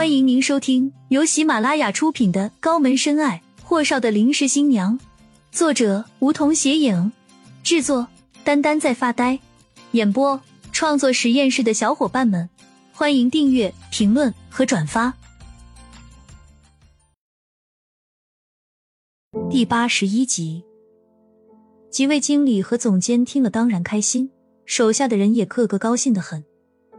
欢迎您收听由喜马拉雅出品的《高门深爱：霍少的临时新娘》，作者梧桐斜影，制作丹丹在发呆，演播创作实验室的小伙伴们，欢迎订阅、评论和转发。第八十一集，几位经理和总监听了当然开心，手下的人也个个高兴的很。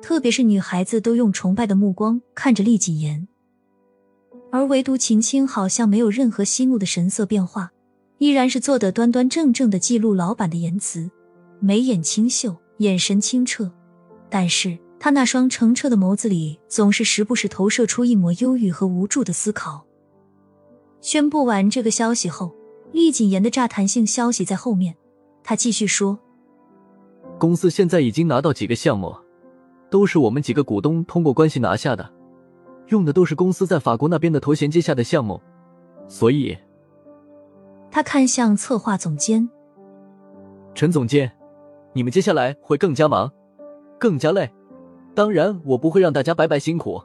特别是女孩子都用崇拜的目光看着厉谨言，而唯独秦青好像没有任何息怒的神色变化，依然是坐得端端正正的记录老板的言辞，眉眼清秀，眼神清澈。但是他那双澄澈的眸子里，总是时不时投射出一抹忧郁和无助的思考。宣布完这个消息后，厉谨言的炸弹性消息在后面，他继续说：“公司现在已经拿到几个项目。”都是我们几个股东通过关系拿下的，用的都是公司在法国那边的头衔接下的项目，所以，他看向策划总监陈总监，你们接下来会更加忙，更加累，当然我不会让大家白白辛苦。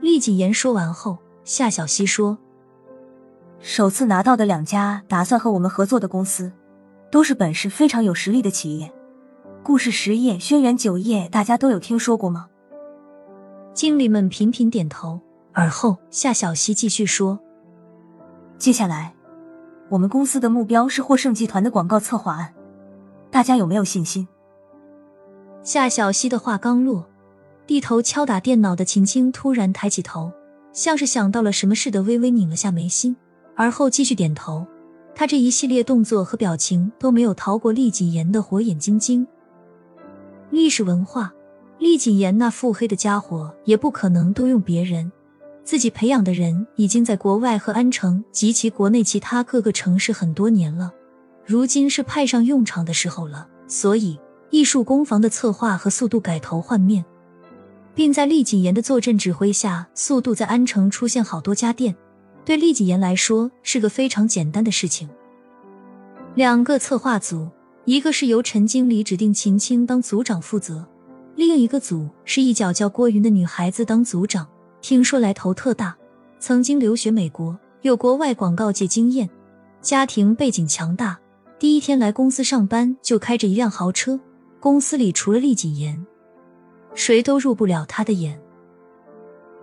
厉谨言说完后，夏小溪说：“首次拿到的两家打算和我们合作的公司，都是本市非常有实力的企业。”故事实业、轩辕酒业，大家都有听说过吗？经理们频频点头。而后，夏小溪继续说：“接下来，我们公司的目标是获胜集团的广告策划案，大家有没有信心？”夏小溪的话刚落，低头敲打电脑的秦青突然抬起头，像是想到了什么似的，微微拧了下眉心，而后继续点头。他这一系列动作和表情都没有逃过厉谨言的火眼金睛。历史文化，厉谨言那腹黑的家伙也不可能都用别人，自己培养的人已经在国外和安城及其国内其他各个城市很多年了，如今是派上用场的时候了。所以，艺术工坊的策划和速度改头换面，并在厉谨言的坐镇指挥下，速度在安城出现好多家店，对厉谨言来说是个非常简单的事情。两个策划组。一个是由陈经理指定秦青当组长负责，另一个组是一脚叫郭云的女孩子当组长。听说来头特大，曾经留学美国，有国外广告界经验，家庭背景强大。第一天来公司上班就开着一辆豪车，公司里除了厉谨言，谁都入不了他的眼。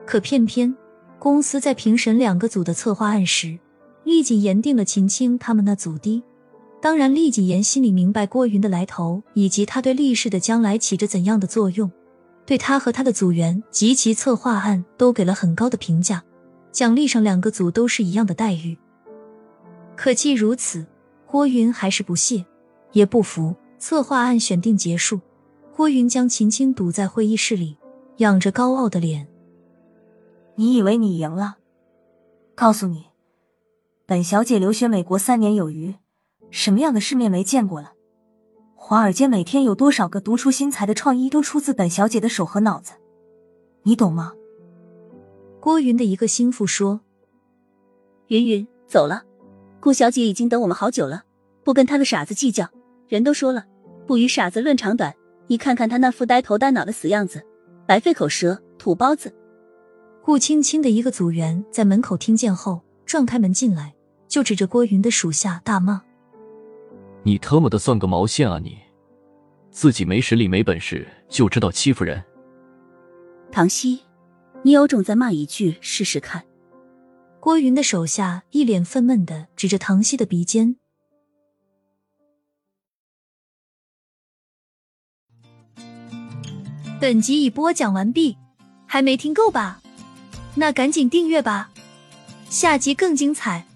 可偏偏公司在评审两个组的策划案时，厉谨言定了秦青他们那组的。当然，厉谨言心里明白郭云的来头，以及他对厉氏的将来起着怎样的作用，对他和他的组员及其策划案都给了很高的评价，奖励上两个组都是一样的待遇。可既如此，郭云还是不屑，也不服。策划案选定结束，郭云将秦青堵在会议室里，仰着高傲的脸：“你以为你赢了？告诉你，本小姐留学美国三年有余。”什么样的世面没见过了？华尔街每天有多少个独出心裁的创意都出自本小姐的手和脑子，你懂吗？郭云的一个心腹说：“云云走了，顾小姐已经等我们好久了，不跟他个傻子计较。人都说了，不与傻子论长短。你看看他那副呆头呆脑的死样子，白费口舌，土包子。”顾青青的一个组员在门口听见后，撞开门进来，就指着郭云的属下大骂。你特么的算个毛线啊！你自己没实力没本事就知道欺负人。唐熙，你有种再骂一句试试看。郭云的手下一脸愤懑的指着唐熙的鼻尖。本集已播讲完毕，还没听够吧？那赶紧订阅吧，下集更精彩。